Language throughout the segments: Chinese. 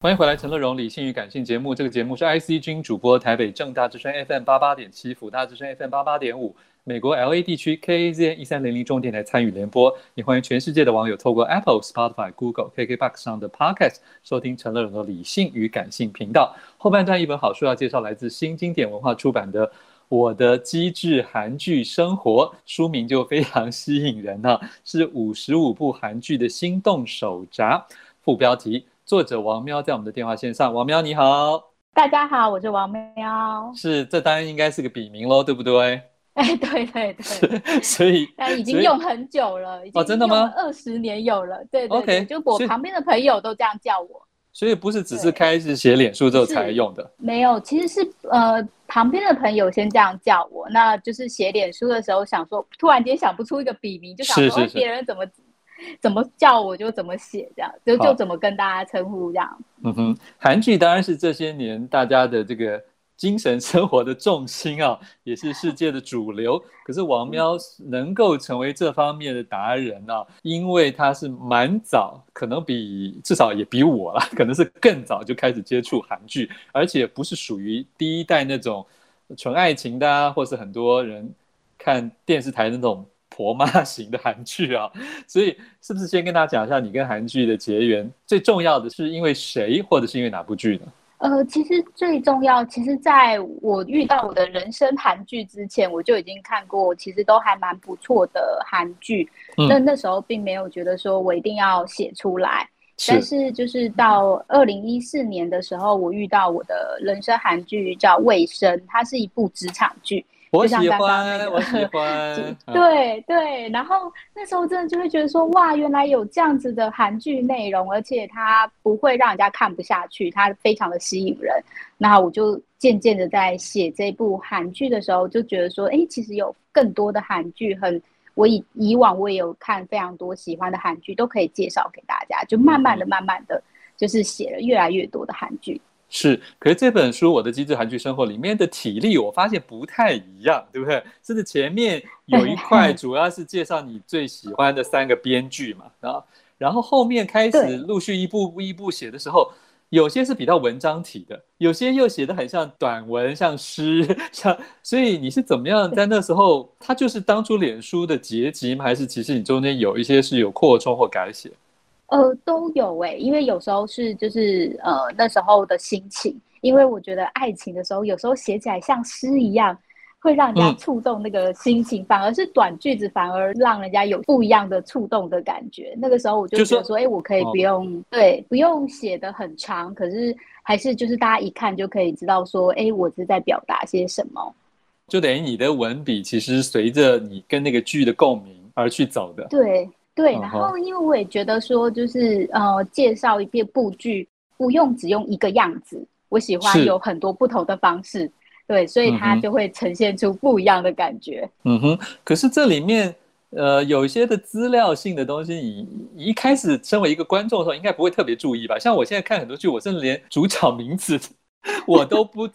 欢迎回来，陈乐融理性与感性节目。这个节目是 IC 君主播，台北正大之声 FM 八八点七，辅大之声 FM 八八点五，美国 LA 地区 KAZN 一三零零中电台参与联播。也欢迎全世界的网友透过 Apple、Spotify、Google、KKBox 上的 Podcast 收听陈乐融的理性与感性频道。后半段一本好书要介绍，来自新经典文化出版的《我的机智韩剧生活》，书名就非常吸引人啊，是五十五部韩剧的心动手札，副标题。作者王喵在我们的电话线上，王喵你好，大家好，我是王喵，是，这当然应该是个笔名喽，对不对？哎，对对对，所以但已经用很久了，哦，真的吗？二十年有了，对对，对，OK，就我旁边的朋友都这样叫我，所以不是只是开始写脸书之后才用的，没有，其实是呃旁边的朋友先这样叫我，那就是写脸书的时候想说，突然间想不出一个笔名，就想说别人怎么。怎么叫我就怎么写，这样就就怎么跟大家称呼这样。嗯哼，韩剧当然是这些年大家的这个精神生活的重心啊，也是世界的主流。可是王喵能够成为这方面的达人啊，因为他是蛮早，可能比至少也比我啦，可能是更早就开始接触韩剧，而且不是属于第一代那种纯爱情的啊，或是很多人看电视台那种。婆妈型的韩剧啊，所以是不是先跟大家讲一下你跟韩剧的结缘？最重要的是因为谁，或者是因为哪部剧呢？呃，其实最重要，其实在我遇到我的人生韩剧之前，我就已经看过，其实都还蛮不错的韩剧。那、嗯、那时候并没有觉得说我一定要写出来，是但是就是到二零一四年的时候，我遇到我的人生韩剧叫《卫生》，它是一部职场剧。我喜欢，我喜欢。对对，然后那时候真的就会觉得说，哇，原来有这样子的韩剧内容，而且它不会让人家看不下去，它非常的吸引人。那我就渐渐的在写这部韩剧的时候，就觉得说，哎，其实有更多的韩剧，很我以以往我也有看非常多喜欢的韩剧，都可以介绍给大家。就慢慢的、慢慢的，就是写了越来越多的韩剧。是，可是这本书《我的机智韩剧生活》里面的体力，我发现不太一样，对不对？甚至前面有一块主要是介绍你最喜欢的三个编剧嘛，啊，然后后面开始陆续一步一步写的时候，有些是比较文章体的，有些又写得很像短文，像诗，像，所以你是怎么样在那时候，它就是当初脸书的结集吗？还是其实你中间有一些是有扩充或改写？呃，都有哎、欸，因为有时候是就是呃那时候的心情，因为我觉得爱情的时候，有时候写起来像诗一样，会让人家触动那个心情，嗯、反而是短句子反而让人家有不一样的触动的感觉。那个时候我就觉得说，哎、欸，我可以不用、哦、对，不用写的很长，可是还是就是大家一看就可以知道说，哎、欸，我是在表达些什么。就等于你的文笔其实随着你跟那个剧的共鸣而去走的。对。对，然后因为我也觉得说，就是呃，介绍一遍部剧不用只用一个样子，我喜欢有很多不同的方式，对，所以它就会呈现出不一样的感觉。嗯哼，可是这里面呃有一些的资料性的东西，你一开始身为一个观众的时候，应该不会特别注意吧？像我现在看很多剧，我甚至连主角名字 我都不记，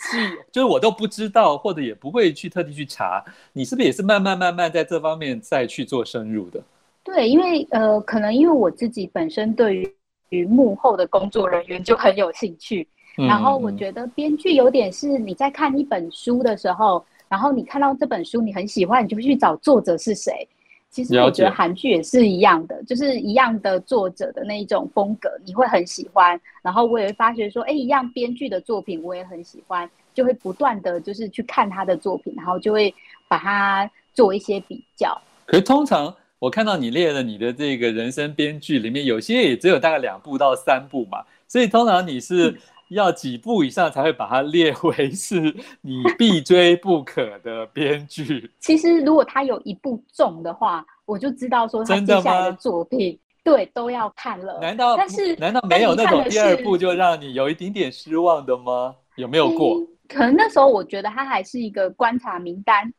就是我都不知道，或者也不会去特地去查。你是不是也是慢慢慢慢在这方面再去做深入的？对，因为呃，可能因为我自己本身对于于幕后的工作人员就很有兴趣，嗯、然后我觉得编剧有点是你在看一本书的时候，然后你看到这本书你很喜欢，你就会去找作者是谁。其实我觉得韩剧也是一样的，就是一样的作者的那一种风格，你会很喜欢。然后我也会发觉说，哎，一样编剧的作品我也很喜欢，就会不断的就是去看他的作品，然后就会把它做一些比较。可是通常。我看到你列了你的这个人生编剧里面，有些也只有大概两部到三部嘛，所以通常你是要几部以上才会把它列为是你必追不可的编剧。其实如果他有一部中的话，我就知道说他接下来的作品对都要看了。难道但是难道没有那种第二部就让你有一点点失望的吗？有没有过？嗯，可能那时候我觉得他还是一个观察名单。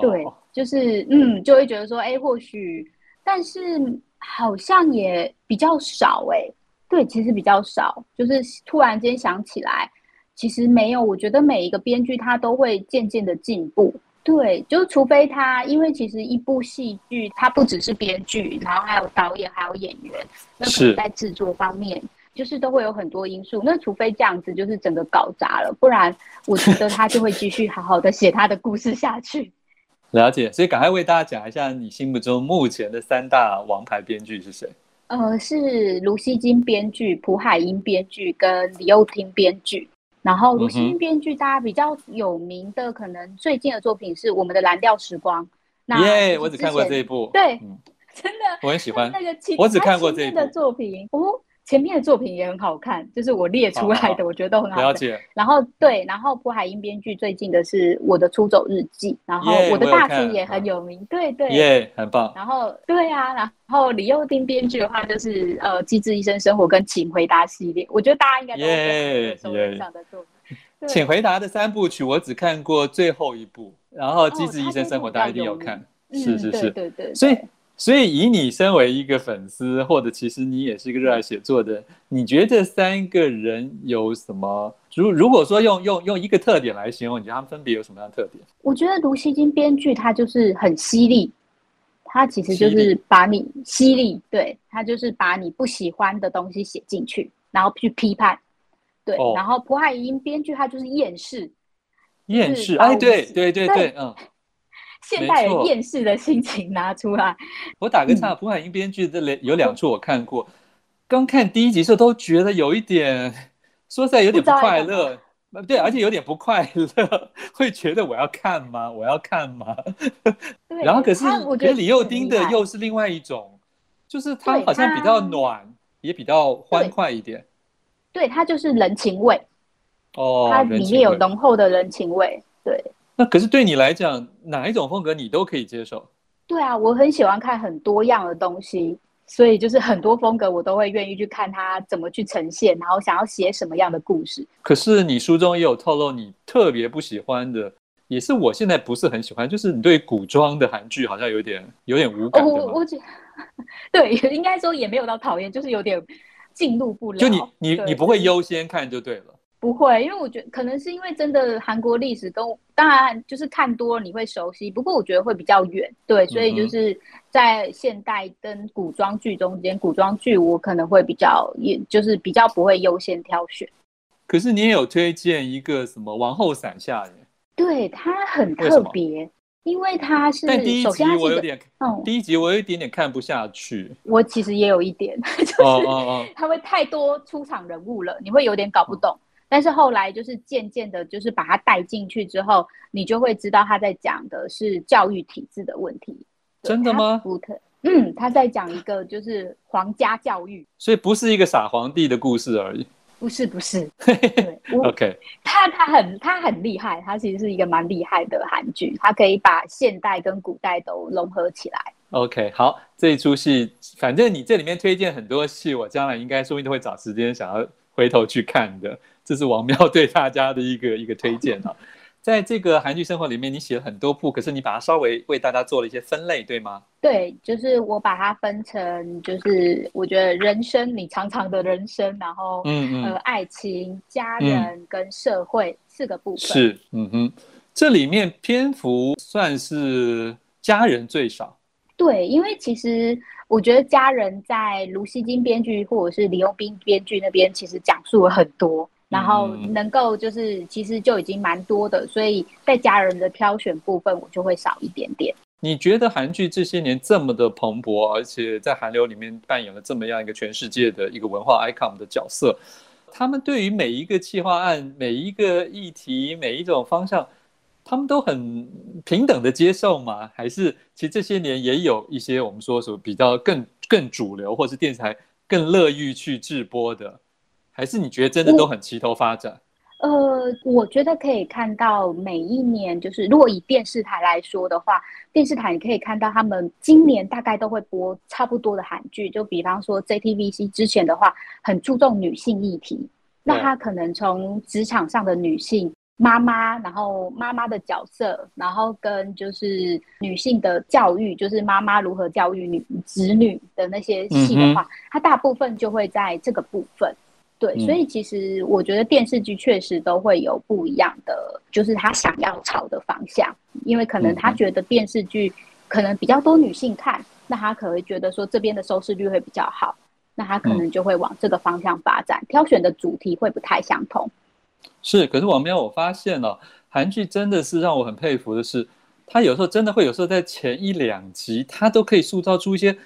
对，就是嗯，就会觉得说，哎，或许，但是好像也比较少，哎，对，其实比较少，就是突然间想起来，其实没有。我觉得每一个编剧他都会渐渐的进步，对，就除非他，因为其实一部戏剧它不只是编剧，然后还有导演，还有演员，那可能在制作方面就是都会有很多因素。那除非这样子，就是整个搞砸了，不然我觉得他就会继续好好的写他的故事下去。了解，所以赶快为大家讲一下你心目中目前的三大王牌编剧是谁？呃，是卢熙京编剧、朴海英编剧跟李幼廷编剧。然后卢熙京编剧大家比较有名的，可能最近的作品是我们的蓝调时光。耶，我只看过这一部。对，嗯、真的，我很喜欢 那个。我只看过这一部的作品。哦。前面的作品也很好看，就是我列出来的，我觉得都很好看。了解。然后对，然后朴海英编剧最近的是《我的出走日记》，然后我的大叔也很有名，对对。耶，很棒。然后对啊，然后李幼丁编剧的话就是呃《机智医生生活》跟《请回答》系列，我觉得大家应该都会手上的作品。请回答的三部曲我只看过最后一部，然后《机智医生生活》大家一定有看，是是是，对对。所以。所以，以你身为一个粉丝，或者其实你也是一个热爱写作的，你觉得这三个人有什么？如如果说用用用一个特点来形容，你觉得他们分别有什么样的特点？我觉得卢熙京编剧他就是很犀利，他其实就是把你犀利，对，他就是把你不喜欢的东西写进去，然后去批判，对。哦、然后朴海英编剧他就是厌世，厌世，哎，对对对对，对嗯。现代人厌世的心情拿出来。我打个岔，朴海英编剧这里有两处我看过，刚看第一集的时候都觉得有一点，说实在有点不快乐。对，而且有点不快乐，会觉得我要看吗？我要看吗？然后可是，我觉得李幼丁的又是另外一种，就是他好像比较暖，也比较欢快一点。对，他就是人情味。哦，它里面有浓厚的人情味。对。那可是对你来讲，哪一种风格你都可以接受？对啊，我很喜欢看很多样的东西，所以就是很多风格我都会愿意去看它怎么去呈现，然后想要写什么样的故事。可是你书中也有透露，你特别不喜欢的，也是我现在不是很喜欢，就是你对古装的韩剧好像有点有点无感。我我觉 对，应该说也没有到讨厌，就是有点进入不了。就你你你不会优先看就对了。不会，因为我觉得可能是因为真的韩国历史跟当然就是看多了你会熟悉，不过我觉得会比较远，对，所以就是在现代跟古装剧中间，古装剧我可能会比较，也就是比较不会优先挑选。可是你也有推荐一个什么《王后伞下》耶？对，它很特别，因为它是但第一集我有点，嗯，第一集我有一点点看不下去。我其实也有一点，就是它会太多出场人物了，你会有点搞不懂。但是后来就是渐渐的，就是把他带进去之后，你就会知道他在讲的是教育体制的问题。真的吗？不特，嗯，他在讲一个就是皇家教育，所以不是一个傻皇帝的故事而已。不是不是，对，OK，他他很他很厉害，他其实是一个蛮厉害的韩剧，他可以把现代跟古代都融合起来。OK，好，这一出戏，反正你这里面推荐很多戏，我将来应该说不定都会找时间想要回头去看的。这是王喵 对大家的一个一个推荐啊，在这个韩剧生活里面，你写了很多部，可是你把它稍微为大家做了一些分类，对吗？对，就是我把它分成，就是我觉得人生，你长长的人生，然后嗯嗯，呃，爱情、家人跟社会、嗯、四个部分。是，嗯哼，这里面篇幅算是家人最少。对，因为其实我觉得家人在卢熙京编剧或者是李幼斌编剧那边，其实讲述了很多。然后能够就是其实就已经蛮多的，所以在家人的挑选部分，我就会少一点点。你觉得韩剧这些年这么的蓬勃，而且在韩流里面扮演了这么样一个全世界的一个文化 icon 的角色，他们对于每一个企划案、每一个议题、每一种方向，他们都很平等的接受吗？还是其实这些年也有一些我们说说比较更更主流，或是电视台更乐意去制播的？还是你觉得真的都很齐头发展？呃，我觉得可以看到每一年，就是如果以电视台来说的话，电视台你可以看到他们今年大概都会播差不多的韩剧。就比方说 JTBC 之前的话，很注重女性议题，那他可能从职场上的女性妈妈，然后妈妈的角色，然后跟就是女性的教育，就是妈妈如何教育女子女的那些戏的话，它大部分就会在这个部分。对，所以其实我觉得电视剧确实都会有不一样的，就是他想要朝的方向。因为可能他觉得电视剧可能比较多女性看，那他可能会觉得说这边的收视率会比较好。那他可能就会往这个方向发展，嗯、挑选的主题会不太相同。是，可是王喵，我发现了、哦、韩剧真的是让我很佩服的是，他有时候真的会有时候在前一两集，他都可以塑造出一些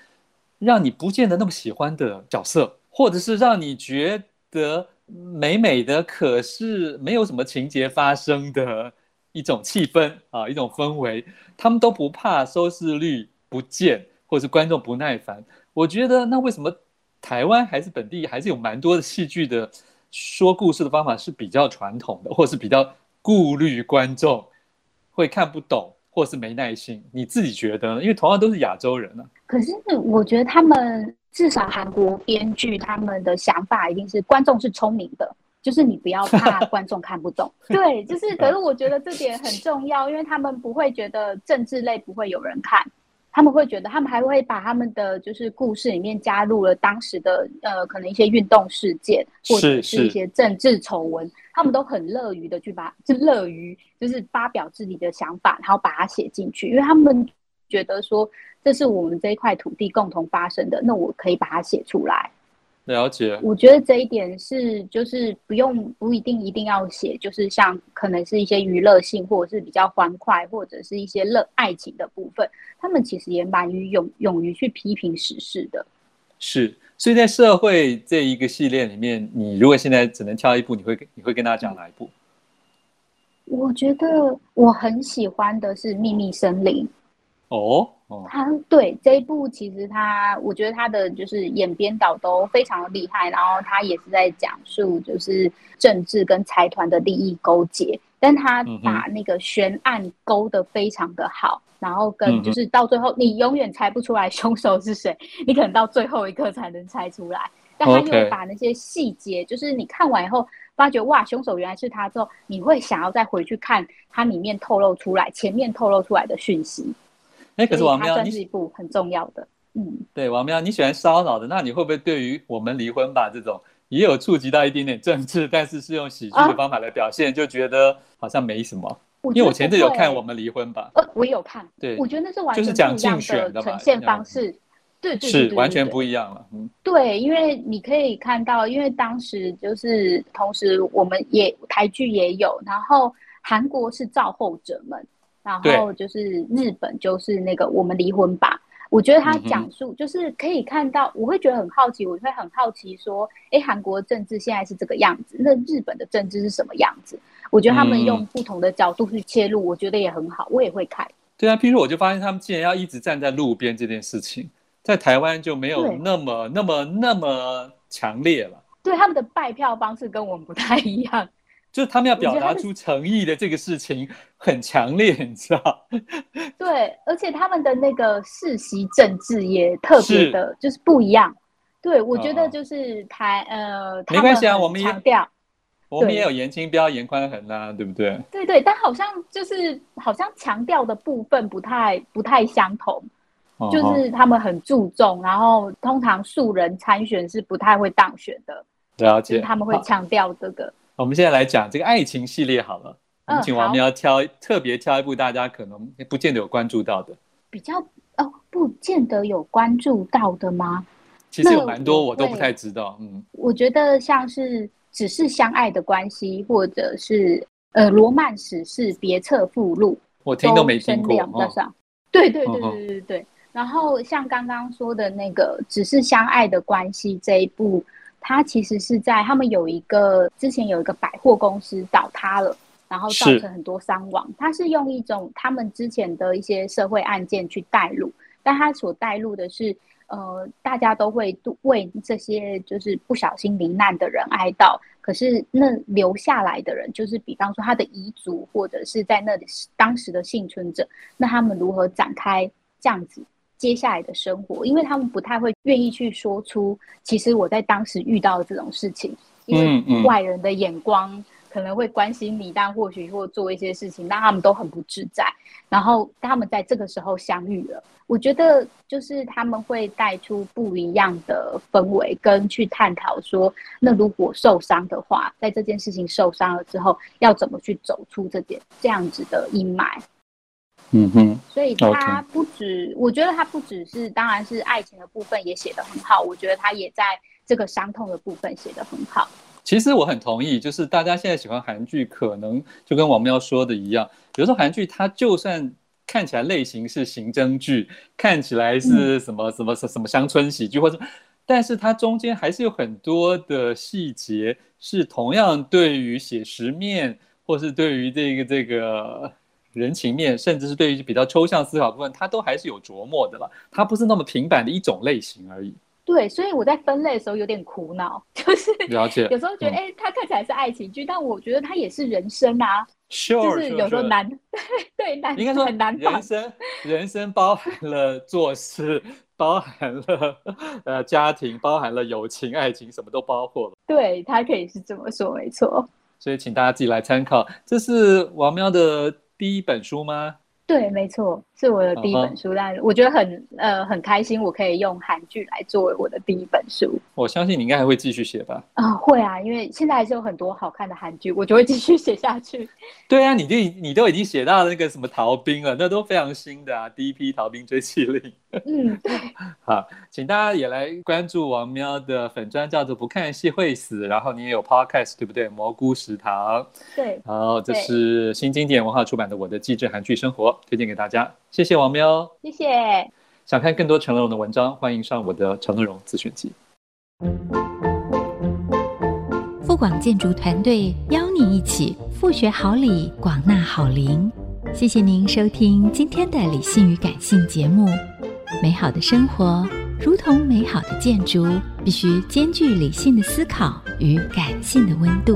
让你不见得那么喜欢的角色，或者是让你觉得美美的，可是没有什么情节发生的一种气氛啊，一种氛围，他们都不怕收视率不见，或者是观众不耐烦。我觉得那为什么？台湾还是本地，还是有蛮多的戏剧的说故事的方法是比较传统的，或是比较顾虑观众会看不懂，或是没耐心。你自己觉得呢？因为同样都是亚洲人呢、啊。可是我觉得他们至少韩国编剧他们的想法一定是观众是聪明的，就是你不要怕 观众看不懂。对，就是。可是我觉得这点很重要，因为他们不会觉得政治类不会有人看。他们会觉得，他们还会把他们的就是故事里面加入了当时的呃，可能一些运动事件或者是一些政治丑闻，他们都很乐于的去把，就乐于就是发表自己的想法，然后把它写进去，因为他们觉得说这是我们这一块土地共同发生的，那我可以把它写出来。了解，我觉得这一点是，就是不用不一定一定要写，就是像可能是一些娱乐性，或者是比较欢快，或者是一些乐爱情的部分，他们其实也蛮于勇勇于去批评时事的。是，所以在社会这一个系列里面，你如果现在只能挑一部，你会你会跟大家讲哪一部？嗯，我觉得我很喜欢的是《秘密森林》。哦。他对这一部，其实他，我觉得他的就是演编导都非常的厉害，然后他也是在讲述就是政治跟财团的利益勾结，但他把那个悬案勾得非常的好，然后跟就是到最后你永远猜不出来凶手是谁，你可能到最后一刻才能猜出来，但他又把那些细节，就是你看完以后发觉哇，凶手原来是他之后，你会想要再回去看他里面透露出来前面透露出来的讯息。哎，可是王喵，你是一部很重要的，嗯，对，王喵，你喜欢烧脑的，那你会不会对于我们离婚吧这种也有触及到一点点政治，但是是用喜剧的方法来表现，啊、就觉得好像没什么？因为我前阵有看《我们离婚吧》，呃，我有看，对，我觉得那是完全不一样的呈现方式，对，对，是完全不一样了，嗯，对，因为你可以看到，因为当时就是同时我们也台剧也有，然后韩国是造后者们。然后就是日本，就是那个我们离婚吧。我觉得他讲述就是可以看到，我会觉得很好奇，我会很好奇说，哎，韩国政治现在是这个样子，那日本的政治是什么样子？我觉得他们用不同的角度去切入，我觉得也很好，我也会看。对啊，譬如我就发现他们竟然要一直站在路边这件事情，在台湾就没有那么那么那么强烈了。对，他们的拜票方式跟我们不太一样。就是他们要表达出诚意的这个事情很强烈，你知道？对，而且他们的那个世袭政治也特别的，就是不一样。对，我觉得就是台、哦、呃，没关系啊，我们强调，我们也有严清标、严宽恒啊，对不对？对对，但好像就是好像强调的部分不太不太相同，哦、就是他们很注重，然后通常素人参选是不太会当选的，了解？他们会强调这个。我们现在来讲这个爱情系列好了，我们请王喵挑特别挑一部大家可能不见得有关注到的，比较哦，不见得有关注到的吗？其实有蛮多我都不太知道，嗯，我觉得像是只是相爱的关系，或者是呃罗曼史是别册附录，我听都没听过。对对对对对对对。然后像刚刚说的那个只是相爱的关系这一部。他其实是在他们有一个之前有一个百货公司倒塌了，然后造成很多伤亡。他是用一种他们之前的一些社会案件去带路，但他所带路的是，呃，大家都会为这些就是不小心罹难的人哀悼。可是那留下来的人，就是比方说他的遗族或者是在那里当时的幸存者，那他们如何展开这样子？接下来的生活，因为他们不太会愿意去说出，其实我在当时遇到的这种事情，因为外人的眼光可能会关心你，但或许或做一些事情，但他们都很不自在。然后他们在这个时候相遇了，我觉得就是他们会带出不一样的氛围，跟去探讨说，那如果受伤的话，在这件事情受伤了之后，要怎么去走出这点这样子的阴霾。嗯哼，所以他不止.我觉得他不只是，当然是爱情的部分也写得很好，我觉得他也在这个伤痛的部分写得很好。其实我很同意，就是大家现在喜欢韩剧，可能就跟王喵说的一样，有时候韩剧它就算看起来类型是刑侦剧，看起来是什么什么什么什么乡村喜剧，或者，但是它中间还是有很多的细节是同样对于写实面，或是对于这个这个人情面，甚至是对于比较抽象思考部分，它都还是有琢磨的了。它不是那么平板的一种类型而已。对，所以我在分类的时候有点苦恼，就是了解有时候觉得，哎、嗯，它看起来是爱情剧，但我觉得它也是人生啊。Sure, 就是有时候难，对对难，应该说很难。人生人生包含了做事，包含了呃家庭，包含了友情、爱情，什么都包括了。对，它可以是这么说，没错。所以请大家自己来参考。这是王喵的第一本书吗？对，没错，是我的第一本书，uh huh. 但我觉得很呃很开心，我可以用韩剧来作为我的第一本书。我相信你应该还会继续写吧？啊、呃，会啊，因为现在还是有很多好看的韩剧，我就会继续写下去。对啊，你就你都已经写到那个什么逃兵了，那都非常新的啊，第一批逃兵追缉令。嗯，对。好，请大家也来关注王喵的粉专，叫做不看戏会死。然后你也有 podcast，对不对？蘑菇食堂。对。然后，这是新经典文化出版的《我的机智韩剧生活》，推荐给大家。谢谢王喵。谢谢。想看更多陈乐融的文章，欢迎上我的陈乐融自选集。富广建筑团队邀你一起富学好礼，广纳好邻。谢谢您收听今天的理性与感性节目。美好的生活如同美好的建筑，必须兼具理性的思考与感性的温度。